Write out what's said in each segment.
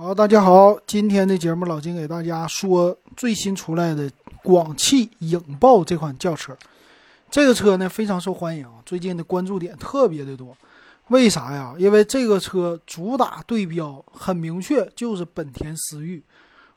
好，大家好，今天的节目老金给大家说最新出来的广汽影豹这款轿车。这个车呢非常受欢迎，最近的关注点特别的多。为啥呀？因为这个车主打对标很明确，就是本田思域，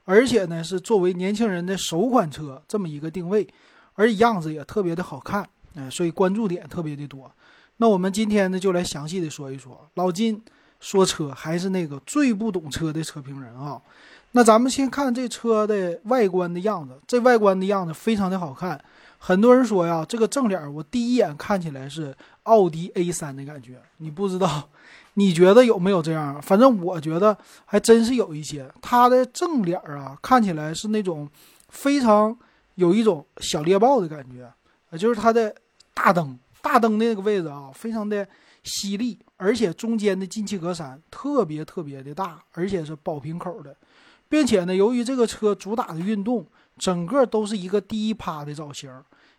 而且呢是作为年轻人的首款车这么一个定位，而样子也特别的好看，哎，所以关注点特别的多。那我们今天呢就来详细的说一说老金。说车还是那个最不懂车的车评人啊，那咱们先看这车的外观的样子，这外观的样子非常的好看。很多人说呀，这个正脸我第一眼看起来是奥迪 A3 的感觉，你不知道，你觉得有没有这样？反正我觉得还真是有一些。它的正脸啊，看起来是那种非常有一种小猎豹的感觉，就是它的大灯，大灯的那个位置啊，非常的。犀利，而且中间的进气格栅特别特别的大，而且是宝瓶口的，并且呢，由于这个车主打的运动，整个都是一个低趴的造型，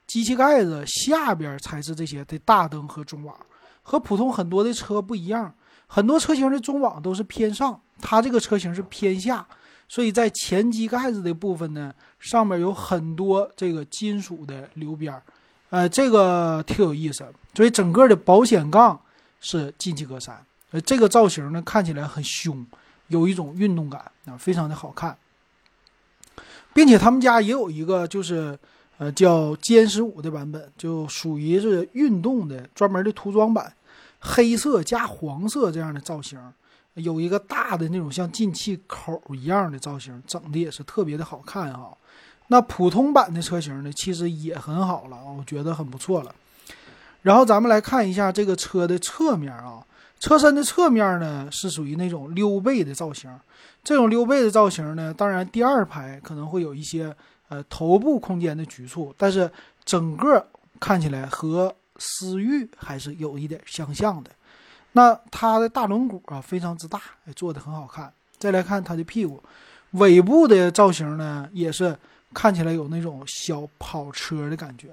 机器盖子下边才是这些的大灯和中网，和普通很多的车不一样，很多车型的中网都是偏上，它这个车型是偏下，所以在前机盖子的部分呢，上面有很多这个金属的流边儿，呃，这个挺有意思，所以整个的保险杠。是进气格栅，呃，这个造型呢看起来很凶，有一种运动感啊，非常的好看，并且他们家也有一个就是呃叫歼十五的版本，就属于是运动的专门的涂装版，黑色加黄色这样的造型，有一个大的那种像进气口一样的造型，整的也是特别的好看哈。那普通版的车型呢，其实也很好了，我觉得很不错了。然后咱们来看一下这个车的侧面啊，车身的侧面呢是属于那种溜背的造型。这种溜背的造型呢，当然第二排可能会有一些呃头部空间的局促，但是整个看起来和思域还是有一点相像的。那它的大轮毂啊非常之大，做的很好看。再来看它的屁股，尾部的造型呢也是看起来有那种小跑车的感觉。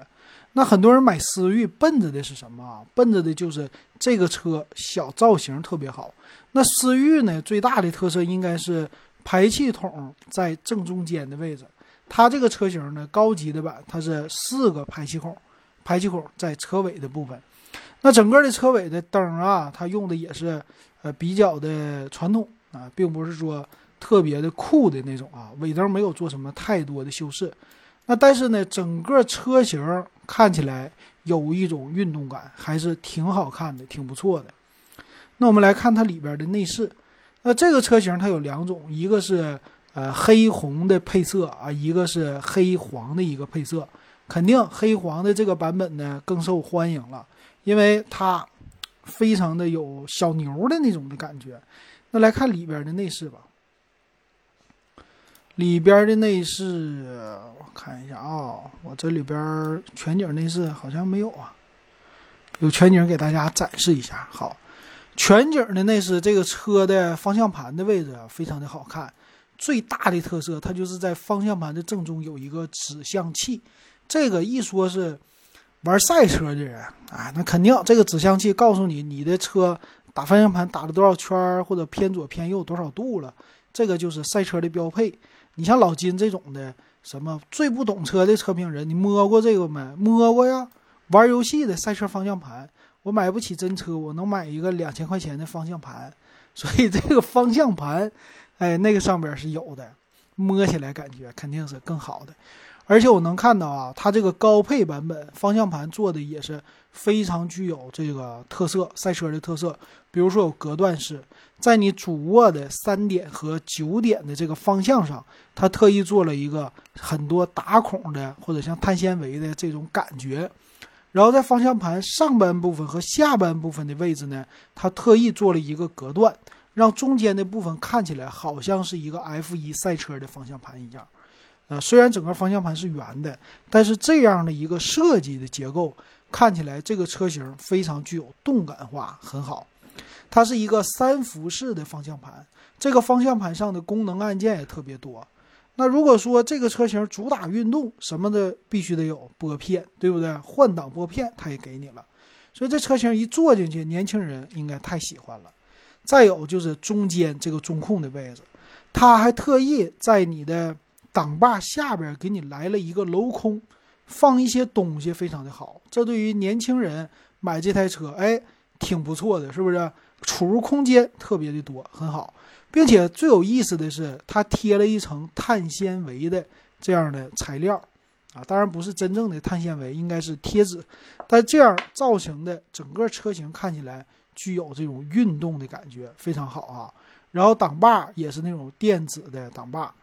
那很多人买思域奔着的是什么啊？奔着的就是这个车小造型特别好。那思域呢，最大的特色应该是排气筒在正中间的位置。它这个车型呢，高级的版它是四个排气孔，排气孔在车尾的部分。那整个的车尾的灯啊，它用的也是呃比较的传统啊，并不是说特别的酷的那种啊。尾灯没有做什么太多的修饰。那但是呢，整个车型看起来有一种运动感，还是挺好看的，挺不错的。那我们来看它里边的内饰。那这个车型它有两种，一个是呃黑红的配色啊，一个是黑黄的一个配色。肯定黑黄的这个版本呢更受欢迎了，因为它非常的有小牛的那种的感觉。那来看里边的内饰吧。里边的内饰，我看一下啊，我这里边全景内饰好像没有啊，有全景给大家展示一下。好，全景的内饰，这个车的方向盘的位置啊，非常的好看。最大的特色，它就是在方向盘的正中有一个指向器。这个一说是玩赛车的人啊，那肯定这个指向器告诉你你的车打方向盘打了多少圈，或者偏左偏右多少度了。这个就是赛车的标配。你像老金这种的，什么最不懂车的车评人，你摸过这个没？摸过呀。玩游戏的赛车方向盘，我买不起真车，我能买一个两千块钱的方向盘。所以这个方向盘，哎，那个上边是有的，摸起来感觉肯定是更好的。而且我能看到啊，它这个高配版本方向盘做的也是非常具有这个特色，赛车的特色。比如说有隔断式，在你主卧的三点和九点的这个方向上，它特意做了一个很多打孔的或者像碳纤维的这种感觉。然后在方向盘上半部分和下半部分的位置呢，它特意做了一个隔断，让中间的部分看起来好像是一个 F1 赛车的方向盘一样。呃，虽然整个方向盘是圆的，但是这样的一个设计的结构看起来，这个车型非常具有动感化，很好。它是一个三辐式的方向盘，这个方向盘上的功能按键也特别多。那如果说这个车型主打运动，什么的必须得有拨片，对不对？换挡拨片它也给你了，所以这车型一坐进去，年轻人应该太喜欢了。再有就是中间这个中控的位置。它还特意在你的挡把下边给你来了一个镂空，放一些东西非常的好。这对于年轻人买这台车，哎，挺不错的，是不是？储物空间特别的多，很好，并且最有意思的是，它贴了一层碳纤维的这样的材料，啊，当然不是真正的碳纤维，应该是贴纸，但这样造型的整个车型看起来具有这种运动的感觉，非常好啊。然后挡把也是那种电子的挡把，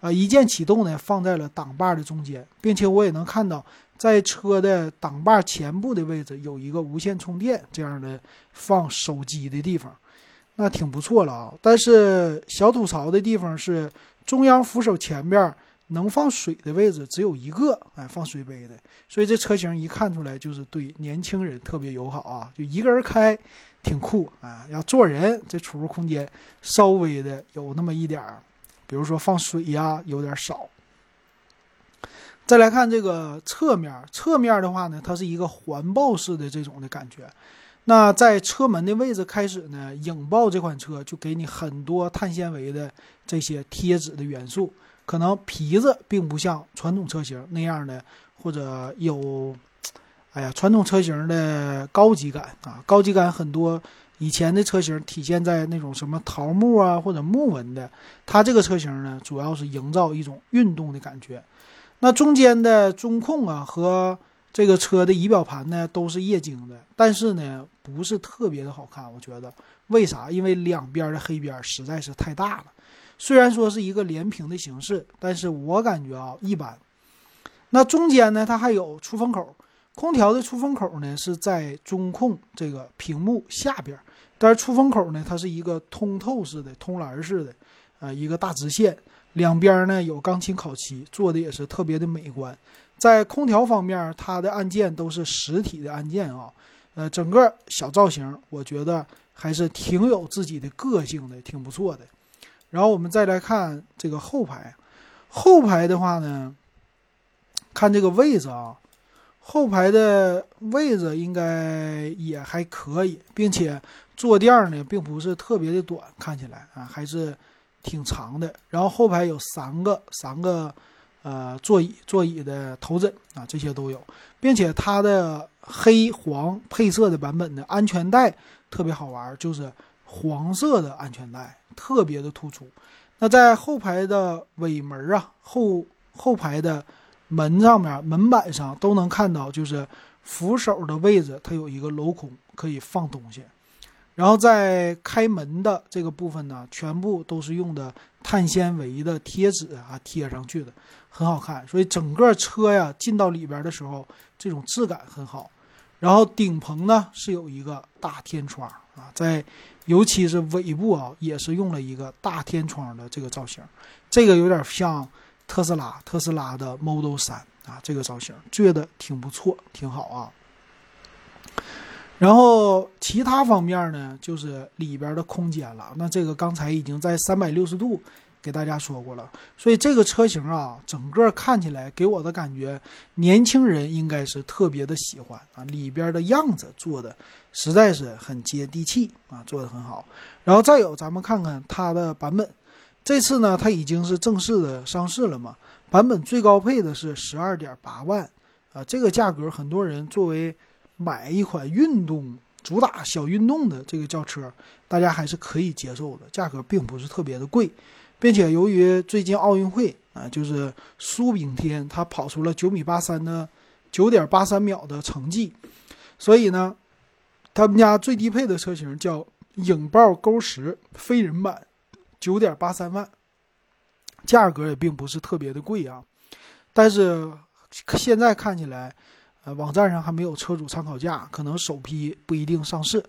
啊，一键启动呢放在了挡把的中间，并且我也能看到，在车的挡把前部的位置有一个无线充电这样的放手机的地方，那挺不错了啊。但是小吐槽的地方是中央扶手前边能放水的位置只有一个，哎，放水杯的，所以这车型一看出来就是对年轻人特别友好啊，就一个人开。挺酷啊！要坐人，这储物空间稍微的有那么一点儿，比如说放水呀，有点少。再来看这个侧面，侧面的话呢，它是一个环抱式的这种的感觉。那在车门的位置开始呢，影豹这款车就给你很多碳纤维的这些贴纸的元素，可能皮子并不像传统车型那样的，或者有。哎呀，传统车型的高级感啊，高级感很多。以前的车型体现在那种什么桃木啊或者木纹的，它这个车型呢，主要是营造一种运动的感觉。那中间的中控啊和这个车的仪表盘呢都是液晶的，但是呢不是特别的好看，我觉得。为啥？因为两边的黑边实在是太大了。虽然说是一个连屏的形式，但是我感觉啊一般。那中间呢，它还有出风口。空调的出风口呢是在中控这个屏幕下边，但是出风口呢它是一个通透式的、通栏式的，啊，一个大直线，两边呢有钢琴烤漆，做的也是特别的美观。在空调方面，它的按键都是实体的按键啊，呃，整个小造型我觉得还是挺有自己的个性的，挺不错的。然后我们再来看这个后排，后排的话呢，看这个位置啊。后排的位置应该也还可以，并且坐垫呢并不是特别的短，看起来啊还是挺长的。然后后排有三个三个呃座椅，座椅的头枕啊这些都有，并且它的黑黄配色的版本的安全带特别好玩，就是黄色的安全带特别的突出。那在后排的尾门啊后后排的。门上面门板上都能看到，就是扶手的位置，它有一个镂空，可以放东西。然后在开门的这个部分呢，全部都是用的碳纤维的贴纸啊贴上去的，很好看。所以整个车呀进到里边的时候，这种质感很好。然后顶棚呢是有一个大天窗啊，在尤其是尾部啊，也是用了一个大天窗的这个造型，这个有点像。特斯拉，特斯拉的 Model 三啊，这个造型觉得挺不错，挺好啊。然后其他方面呢，就是里边的空间了。那这个刚才已经在三百六十度给大家说过了，所以这个车型啊，整个看起来给我的感觉，年轻人应该是特别的喜欢啊。里边的样子做的实在是很接地气啊，做的很好。然后再有，咱们看看它的版本。这次呢，它已经是正式的上市了嘛？版本最高配的是十二点八万，啊，这个价格很多人作为买一款运动主打小运动的这个轿车，大家还是可以接受的，价格并不是特别的贵，并且由于最近奥运会啊，就是苏炳添他跑出了九米八三的九点八三秒的成绩，所以呢，他们家最低配的车型叫影豹勾十飞人版。九点八三万，价格也并不是特别的贵啊，但是现在看起来，呃，网站上还没有车主参考价，可能首批不一定上市，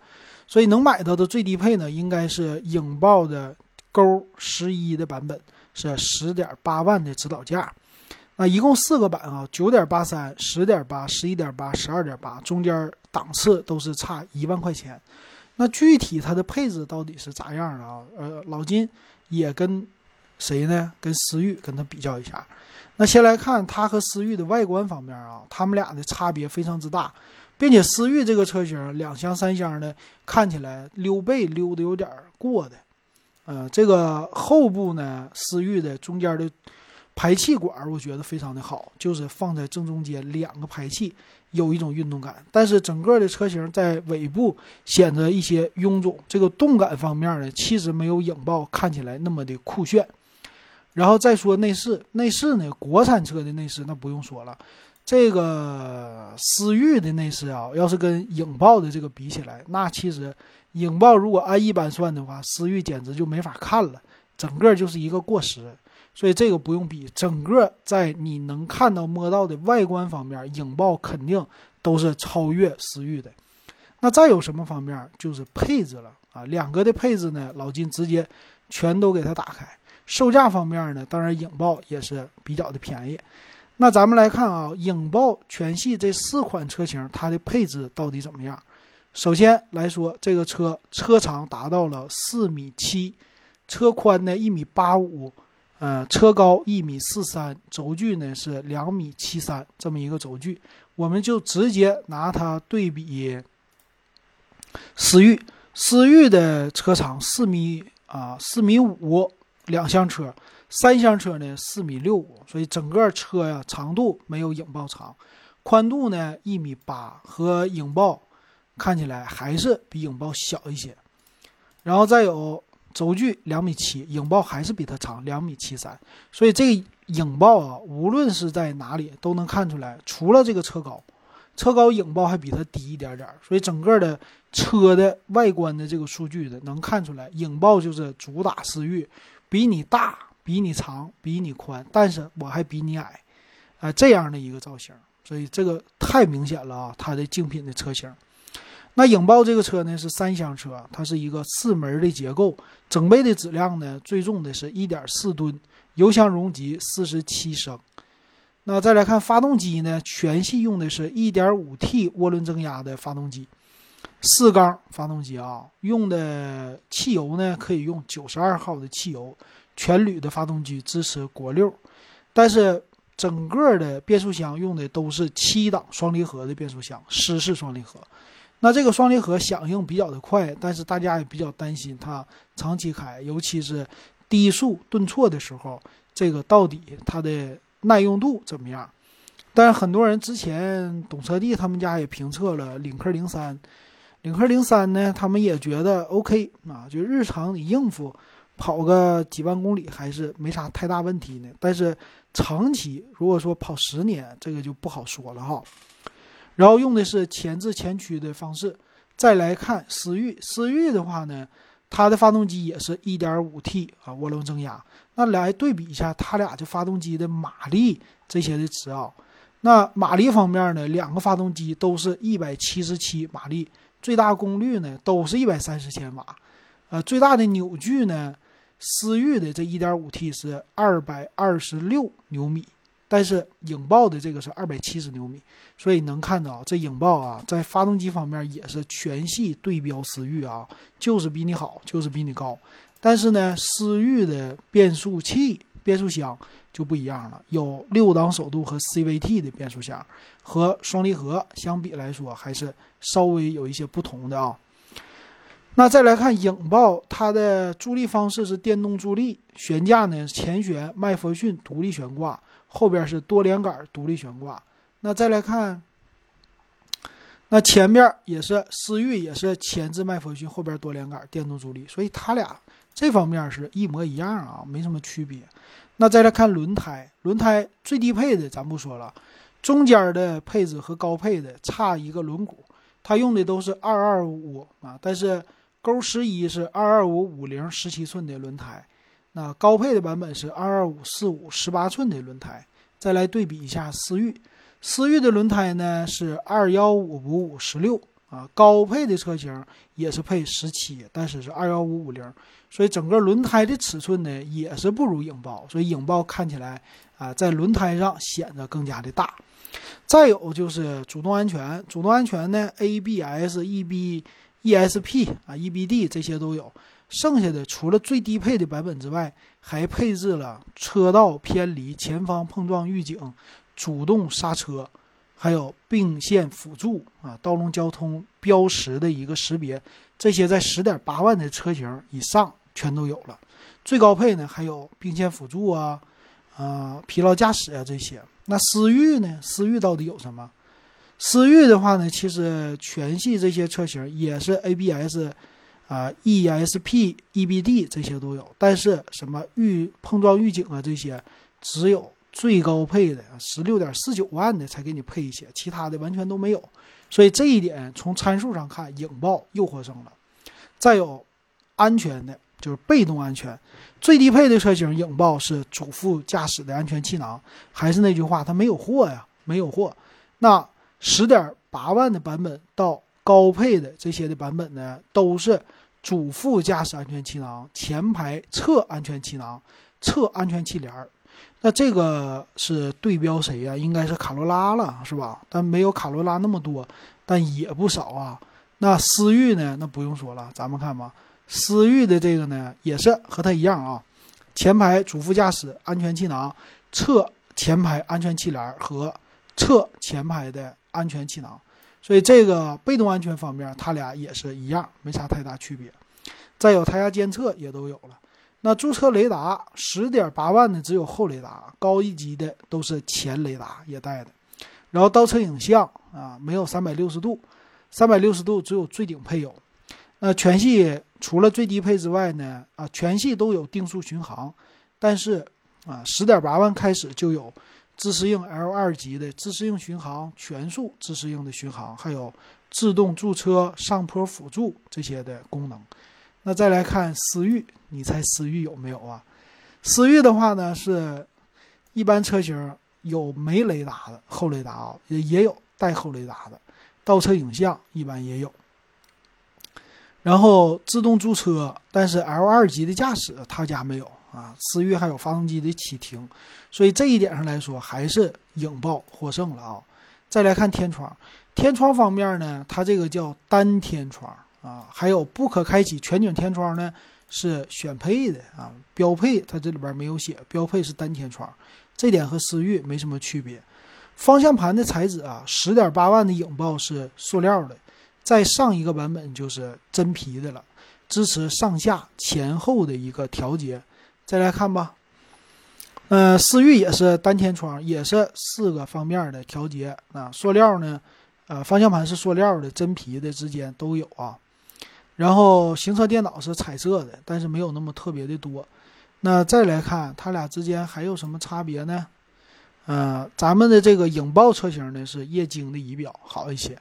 所以能买到的最低配呢，应该是影豹的勾十一的版本，是十点八万的指导价。那一共四个版啊，九点八三、十点八、十一点八、十二点八，中间档次都是差一万块钱。那具体它的配置到底是咋样的啊？呃，老金也跟谁呢？跟思域跟它比较一下。那先来看它和思域的外观方面啊，它们俩的差别非常之大，并且思域这个车型两厢三厢的看起来溜背溜的有点过的呃，这个后部呢，思域的中间的排气管，我觉得非常的好，就是放在正中间两个排气，有一种运动感。但是整个的车型在尾部显得一些臃肿，这个动感方面呢，其实没有影豹看起来那么的酷炫。然后再说内饰，内饰呢，国产车的内饰那不用说了，这个思域的内饰啊，要是跟影豹的这个比起来，那其实影豹如果按一般算的话，思域简直就没法看了，整个就是一个过时，所以这个不用比，整个在你能看到摸到的外观方面，影豹肯定都是超越思域的。那再有什么方面，就是配置了啊，两个的配置呢，老金直接全都给它打开。售价方面呢，当然影豹也是比较的便宜。那咱们来看啊，影豹全系这四款车型，它的配置到底怎么样？首先来说，这个车车长达到了四米七，车宽呢一米八五，呃，车高一米四三，轴距呢是两米七三，这么一个轴距，我们就直接拿它对比思域，思域的车长四米啊，四米五。两厢车，三厢车呢四米六五，所以整个车呀长度没有影豹长，宽度呢一米八，和影豹看起来还是比影豹小一些。然后再有轴距两米七，影豹还是比它长两米七三，所以这个影豹啊，无论是在哪里都能看出来，除了这个车高，车高影豹还比它低一点点，所以整个的车的外观的这个数据的能看出来，影豹就是主打思域。比你大，比你长，比你宽，但是我还比你矮，啊，这样的一个造型，所以这个太明显了啊！它的竞品的车型，那影豹这个车呢是三厢车，它是一个四门的结构，整备的质量呢最重的是一点四吨，油箱容积四十七升。那再来看发动机呢，全系用的是一点五 T 涡轮增压的发动机。四缸发动机啊，用的汽油呢可以用九十二号的汽油，全铝的发动机支持国六，但是整个的变速箱用的都是七档双离合的变速箱，湿式双离合。那这个双离合响应比较的快，但是大家也比较担心它长期开，尤其是低速顿挫的时候，这个到底它的耐用度怎么样？但是很多人之前懂车帝他们家也评测了领克零三。领克零三呢，他们也觉得 OK 啊，就日常你应付跑个几万公里还是没啥太大问题呢。但是长期如果说跑十年，这个就不好说了哈。然后用的是前置前驱的方式。再来看思域，思域的话呢，它的发动机也是一点五 T 啊涡轮增压。那来对比一下它俩这发动机的马力这些的值啊。那马力方面呢，两个发动机都是一百七十七马力。最大功率呢都是一百三十千瓦，呃，最大的扭矩呢，思域的这一点五 T 是二百二十六牛米，但是影豹的这个是二百七十牛米，所以能看到这影豹啊，在发动机方面也是全系对标思域啊，就是比你好，就是比你高，但是呢，思域的变速器、变速箱。就不一样了，有六档手动和 CVT 的变速箱，和双离合相比来说，还是稍微有一些不同的啊。那再来看影豹，它的助力方式是电动助力，悬架呢前悬麦弗逊独立悬挂，后边是多连杆独立悬挂。那再来看，那前边也是思域，也是前置麦弗逊，后边多连杆电动助力，所以它俩这方面是一模一样啊，没什么区别。那再来看轮胎，轮胎最低配的咱不说了，中间的配置和高配的差一个轮毂，它用的都是二二五啊，但是勾十一是二二五五零十七寸的轮胎，那高配的版本是二二五四五十八寸的轮胎。再来对比一下思域，思域的轮胎呢是二幺五五五十六啊，高配的车型也是配十七，但是是二幺五五零。所以整个轮胎的尺寸呢，也是不如影豹，所以影豹看起来啊，在轮胎上显得更加的大。再有就是主动安全，主动安全呢，ABS、EB、ESP 啊、EBD 这些都有。剩下的除了最低配的版本之外，还配置了车道偏离、前方碰撞预警、主动刹车，还有并线辅助啊、道路交通标识的一个识别。这些在十点八万的车型以上全都有了。最高配呢还有并线辅助啊，啊疲劳驾驶啊这些。那思域呢？思域到底有什么？思域的话呢，其实全系这些车型也是 ABS，啊 ESP、EBD 这些都有，但是什么预碰撞预警啊这些，只有最高配的十六点四九万的才给你配一些，其他的完全都没有。所以这一点从参数上看，影豹又获胜了。再有安全的，就是被动安全，最低配的车型影豹是主副驾驶的安全气囊，还是那句话，它没有货呀，没有货。那十点八万的版本到高配的这些的版本呢，都是主副驾驶安全气囊、前排侧安全气囊、侧安全气帘儿。那这个是对标谁呀？应该是卡罗拉了，是吧？但没有卡罗拉那么多，但也不少啊。那思域呢？那不用说了，咱们看吧。思域的这个呢，也是和它一样啊，前排主副驾驶安全气囊、侧前排安全气帘和侧前排的。安全气囊，所以这个被动安全方面，它俩也是一样，没啥太大区别。再有胎压监测也都有了。那驻车雷达十点八万的只有后雷达，高一级的都是前雷达也带的。然后倒车影像啊，没有三百六十度，三百六十度只有最顶配有。那全系除了最低配之外呢，啊，全系都有定速巡航，但是啊，十点八万开始就有。自适应 L 二级的自适应巡航、全速自适应的巡航，还有自动驻车、上坡辅助这些的功能。那再来看思域，你猜思域有没有啊？思域的话呢，是一般车型有没雷达的后雷达啊，也也有带后雷达的，倒车影像一般也有。然后自动驻车，但是 L 二级的驾驶他家没有。啊，思域还有发动机的启停，所以这一点上来说，还是影豹获胜了啊。再来看天窗，天窗方面呢，它这个叫单天窗啊，还有不可开启全景天窗呢，是选配的啊，标配它这里边没有写，标配是单天窗，这点和思域没什么区别。方向盘的材质啊，十点八万的影豹是塑料的，再上一个版本就是真皮的了，支持上下前后的一个调节。再来看吧，呃，思域也是单天窗，也是四个方面的调节啊。塑料呢，呃，方向盘是塑料的，真皮的之间都有啊。然后行车电脑是彩色的，但是没有那么特别的多。那再来看它俩之间还有什么差别呢？呃，咱们的这个影豹车型呢是液晶的仪表好一些，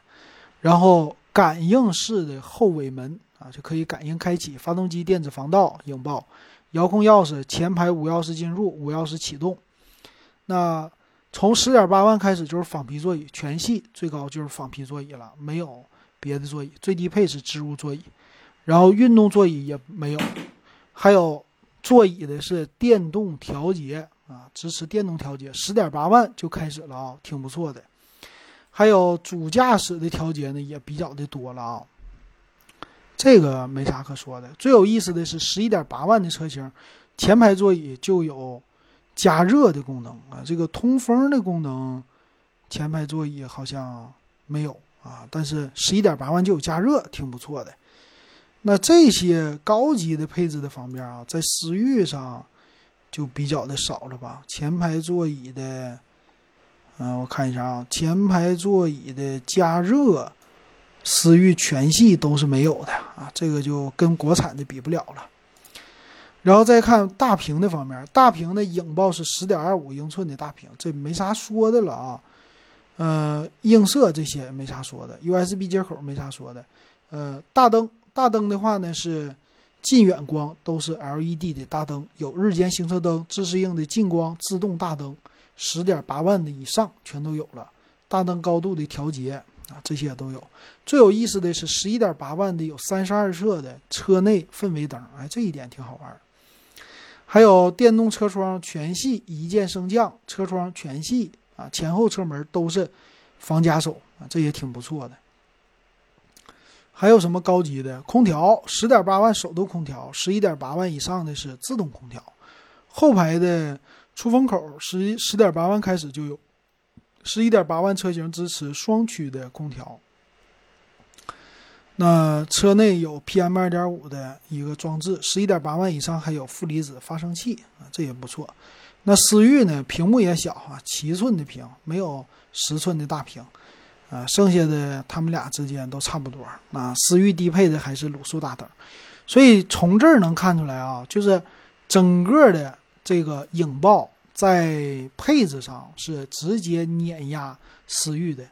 然后感应式的后尾门啊就可以感应开启发动机电子防盗，影豹。遥控钥匙，前排无钥匙进入，无钥匙启动。那从十点八万开始就是仿皮座椅，全系最高就是仿皮座椅了，没有别的座椅。最低配是织物座椅，然后运动座椅也没有。还有座椅的是电动调节啊，支持电动调节，十点八万就开始了啊，挺不错的。还有主驾驶的调节呢，也比较的多了啊。这个没啥可说的。最有意思的是，十一点八万的车型，前排座椅就有加热的功能啊。这个通风的功能，前排座椅好像没有啊。但是十一点八万就有加热，挺不错的。那这些高级的配置的方面啊，在思域上就比较的少了吧？前排座椅的，嗯，我看一下啊，前排座椅的加热。思域全系都是没有的啊，这个就跟国产的比不了了。然后再看大屏的方面，大屏的影豹是十点二五英寸的大屏，这没啥说的了啊。呃，映射这些没啥说的，USB 接口没啥说的。呃，大灯，大灯的话呢是近远光都是 LED 的大灯，有日间行车灯、自适应的近光、自动大灯，十点八万的以上全都有了。大灯高度的调节。啊，这些都有。最有意思的是，十一点八万的有三十二色的车内氛围灯，哎，这一点挺好玩。还有电动车窗全系一键升降，车窗全系啊，前后车门都是防夹手啊，这也挺不错的。还有什么高级的空调？十点八万手动空调，十一点八万以上的是自动空调。后排的出风口十十点八万开始就有。十一点八万车型支持双区的空调。那车内有 PM 二点五的一个装置，十一点八万以上还有负离子发生器啊，这也不错。那思域呢，屏幕也小啊，七寸的屏，没有十寸的大屏啊，剩下的他们俩之间都差不多。那思域低配的还是卤素大灯，所以从这儿能看出来啊，就是整个的这个影豹在配置上是直接碾压思域的，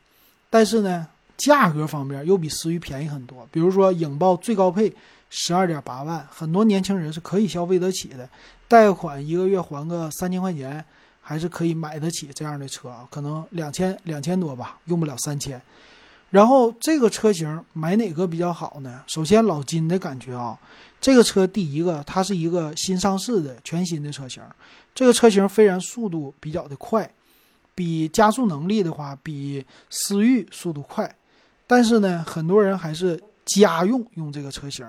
但是呢，价格方面又比思域便宜很多。比如说影豹最高配十二点八万，很多年轻人是可以消费得起的。贷款一个月还个三千块钱，还是可以买得起这样的车啊？可能两千两千多吧，用不了三千。然后这个车型买哪个比较好呢？首先老金的感觉啊，这个车第一个它是一个新上市的全新的车型，这个车型虽然速度比较的快，比加速能力的话比思域速度快，但是呢，很多人还是。家用用这个车型，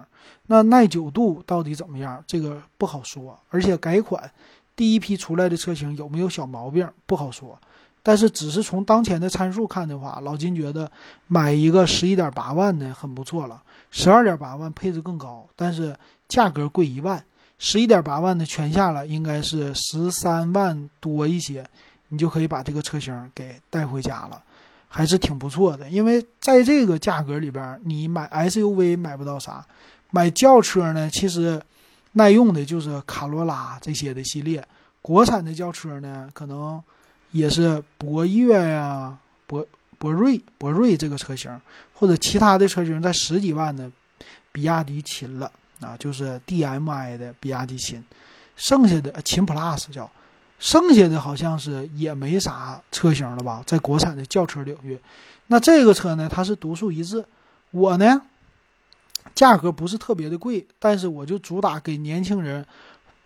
那耐久度到底怎么样？这个不好说。而且改款第一批出来的车型有没有小毛病不好说。但是只是从当前的参数看的话，老金觉得买一个十一点八万的很不错了。十二点八万配置更高，但是价格贵一万。十一点八万的全下来应该是十三万多一些，你就可以把这个车型给带回家了。还是挺不错的，因为在这个价格里边，你买 SUV 买不到啥，买轿车呢，其实耐用的就是卡罗拉这些的系列。国产的轿车呢，可能也是博越呀、博博瑞、博瑞这个车型，或者其他的车型在十几万的，比亚迪秦了啊，就是 DMI 的比亚迪秦，剩下的秦 PLUS 叫。剩下的好像是也没啥车型了吧，在国产的轿车领域，那这个车呢，它是独树一帜。我呢，价格不是特别的贵，但是我就主打给年轻人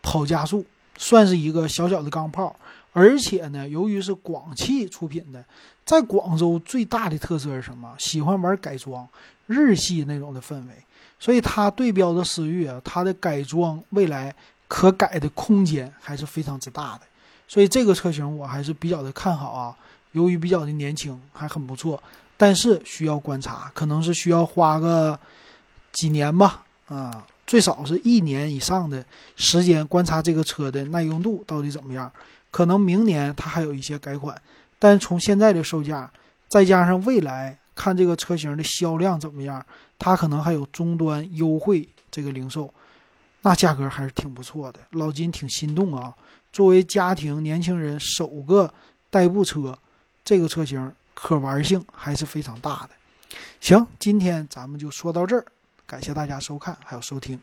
跑加速，算是一个小小的钢炮。而且呢，由于是广汽出品的，在广州最大的特色是什么？喜欢玩改装，日系那种的氛围。所以它对标的思域啊，它的改装未来可改的空间还是非常之大的。所以这个车型我还是比较的看好啊，由于比较的年轻，还很不错，但是需要观察，可能是需要花个几年吧，啊，最少是一年以上的时间观察这个车的耐用度到底怎么样。可能明年它还有一些改款，但从现在的售价，再加上未来看这个车型的销量怎么样，它可能还有终端优惠这个零售，那价格还是挺不错的，老金挺心动啊。作为家庭年轻人首个代步车，这个车型可玩性还是非常大的。行，今天咱们就说到这儿，感谢大家收看还有收听。